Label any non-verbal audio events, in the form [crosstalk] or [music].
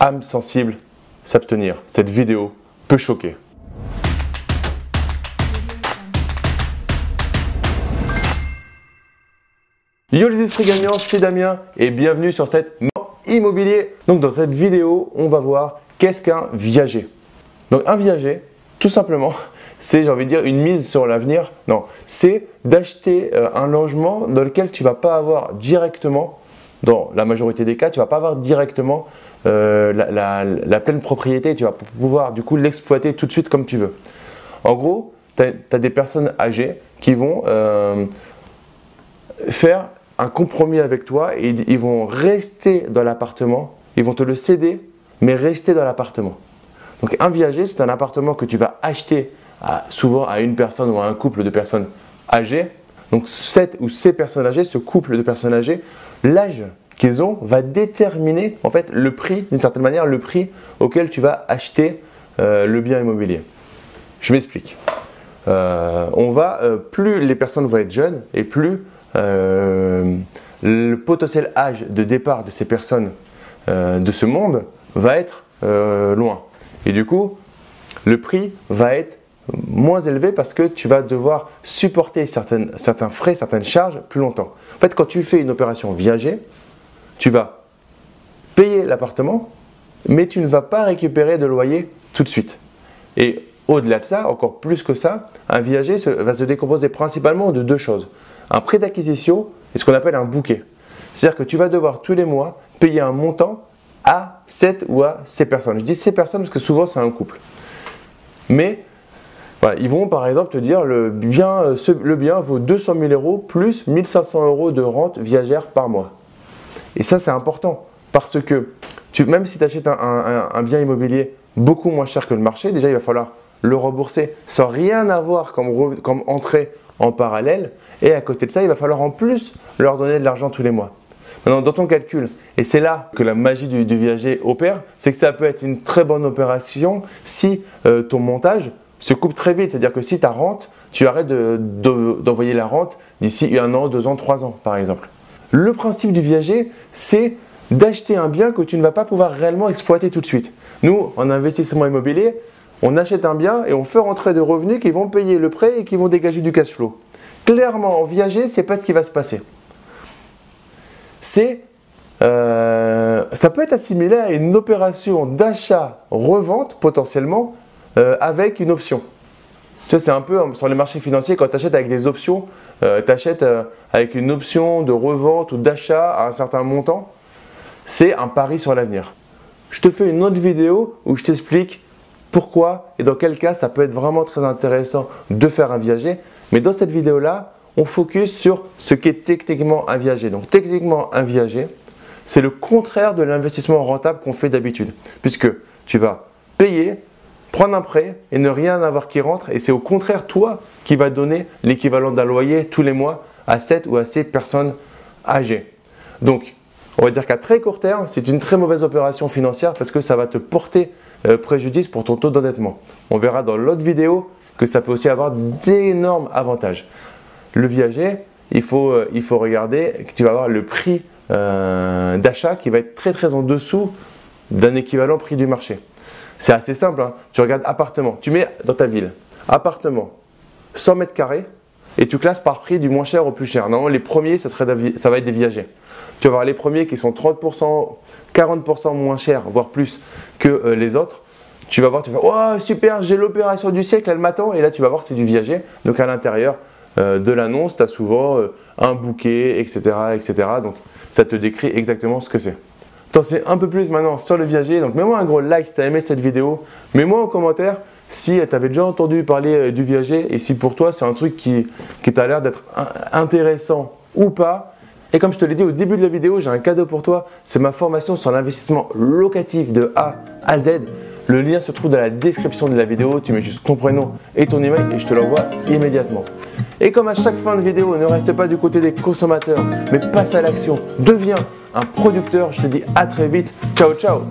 âme sensible, s'abstenir. Cette vidéo peut choquer. Yo les esprits gagnants, c'est Damien et bienvenue sur cette immobilier. Donc dans cette vidéo, on va voir qu'est-ce qu'un viager. Donc un viager, tout simplement, [laughs] c'est, j'ai envie de dire, une mise sur l'avenir. Non, c'est d'acheter euh, un logement dans lequel tu vas pas avoir directement, dans la majorité des cas, tu vas pas avoir directement euh, la, pleine propriété. Tu vas pouvoir du coup l'exploiter tout de suite comme tu veux. En gros, tu as, des personnes âgées qui vont euh, faire un compromis avec toi et ils vont rester dans l'appartement, ils vont te le céder, mais rester dans l'appartement. Donc un viager, c'est un appartement que tu vas acheter souvent à une personne ou à un couple de personnes âgées. Donc cette ou ces personnes âgées, ce couple de personnes âgées, l'âge qu'ils ont va déterminer en fait le prix, d'une certaine manière, le prix auquel tu vas acheter euh, le bien immobilier. Je m'explique. Euh, on va, euh, plus les personnes vont être jeunes et plus le potentiel âge de départ de ces personnes de ce monde va être loin. Et du coup, le prix va être moins élevé parce que tu vas devoir supporter certains frais, certaines charges plus longtemps. En fait, quand tu fais une opération viager, tu vas payer l'appartement, mais tu ne vas pas récupérer de loyer tout de suite. Et au-delà de ça, encore plus que ça, un viager va se décomposer principalement de deux choses. Un prêt d'acquisition et ce qu'on appelle un bouquet. C'est-à-dire que tu vas devoir tous les mois payer un montant à 7 ou à ces personnes. Je dis ces personnes parce que souvent c'est un couple. Mais ils vont par exemple te dire le bien, euh, le bien vaut 200 000 euros plus 1500 euros de rente viagère par mois. Et ça c'est important parce que même si tu achètes un, bien immobilier beaucoup moins cher que le marché, déjà il va falloir le rembourser sans rien avoir comme, comme entrée en parallèle. Et à côté de ça, il va falloir en plus leur donner de l'argent tous les mois. Maintenant, dans ton calcul, et c'est là que la magie du, viager opère, c'est que ça peut être une très bonne opération si euh, ton montage se coupe très vite. C'est-à-dire que si ta rente, tu arrêtes d'envoyer la rente d'ici un an, deux ans, trois ans, par exemple. Le principe du viager, c'est d'acheter un bien que tu ne vas pas pouvoir réellement exploiter tout de suite. Nous, en investissement immobilier, on achète un bien et on fait rentrer des revenus qui vont payer le prêt et qui vont dégager du cash flow. Clairement, en viager, c'est pas ce qui va se passer c'est euh, ça peut être assimilé à une opération d'achat-revente potentiellement euh, avec une option. Tu vois, c'est un peu sur les marchés financiers, quand tu achètes avec des options, euh, tu achètes avec une option de revente ou d'achat à un certain montant, c'est un pari sur l'avenir. Je te fais une autre vidéo où je t'explique pourquoi et dans quel cas ça peut être vraiment très intéressant de faire un viager. Mais dans cette vidéo-là, on focus sur ce qui est techniquement un viager. Donc techniquement un viager, c'est le contraire de l'investissement rentable qu'on fait d'habitude. Puisque tu vas payer, prendre un prêt et ne rien avoir qui rentre. Et c'est au contraire toi qui va donner l'équivalent d'un loyer tous les mois à cette ou à ces personnes âgées. Donc, on va dire qu'à très court terme, c'est une très mauvaise opération financière parce que ça va te porter euh, préjudice pour ton taux d'endettement. On verra dans l'autre vidéo que ça peut aussi avoir d'énormes avantages. Le viager, il faut, euh, il faut regarder que tu vas avoir le prix euh, d'achat qui va être très très en dessous d'un équivalent prix du marché. C'est assez simple. Hein. Tu regardes appartement. Tu mets dans ta ville appartement 100 mètres carrés et tu classes par prix du moins cher au plus cher. Non, les premiers, ça, va être des viagers. Tu vas voir les premiers qui sont 30%, 40% moins chers, voire plus que euh, les autres. Tu vas voir, tu vas oh super, j'ai l'opération du siècle, elle m'attend. Et là, tu vas voir, c'est du viager. Donc à l'intérieur, euh, de l'annonce, tu as souvent euh, un bouquet, etc., etc. Donc ça te décrit exactement ce que c'est. T'en sais un peu plus maintenant sur le viager, donc mets-moi un gros like si tu as aimé cette vidéo. Mets-moi en commentaire si tu avais déjà entendu parler euh, du viager et si pour toi c'est un truc qui, qui t'a l'air d'être intéressant ou pas. Et comme je te l'ai dit au début de la vidéo, j'ai un cadeau pour toi. C'est ma formation sur l'investissement locatif de A à Z. Le lien se trouve dans la description de la vidéo. Tu mets juste ton prénom et ton email et je te l'envoie immédiatement. Et comme à chaque fin de vidéo, ne reste pas du côté des consommateurs, mais passe à l'action. Deviens producteur. Je te dis à très vite. Ciao, ciao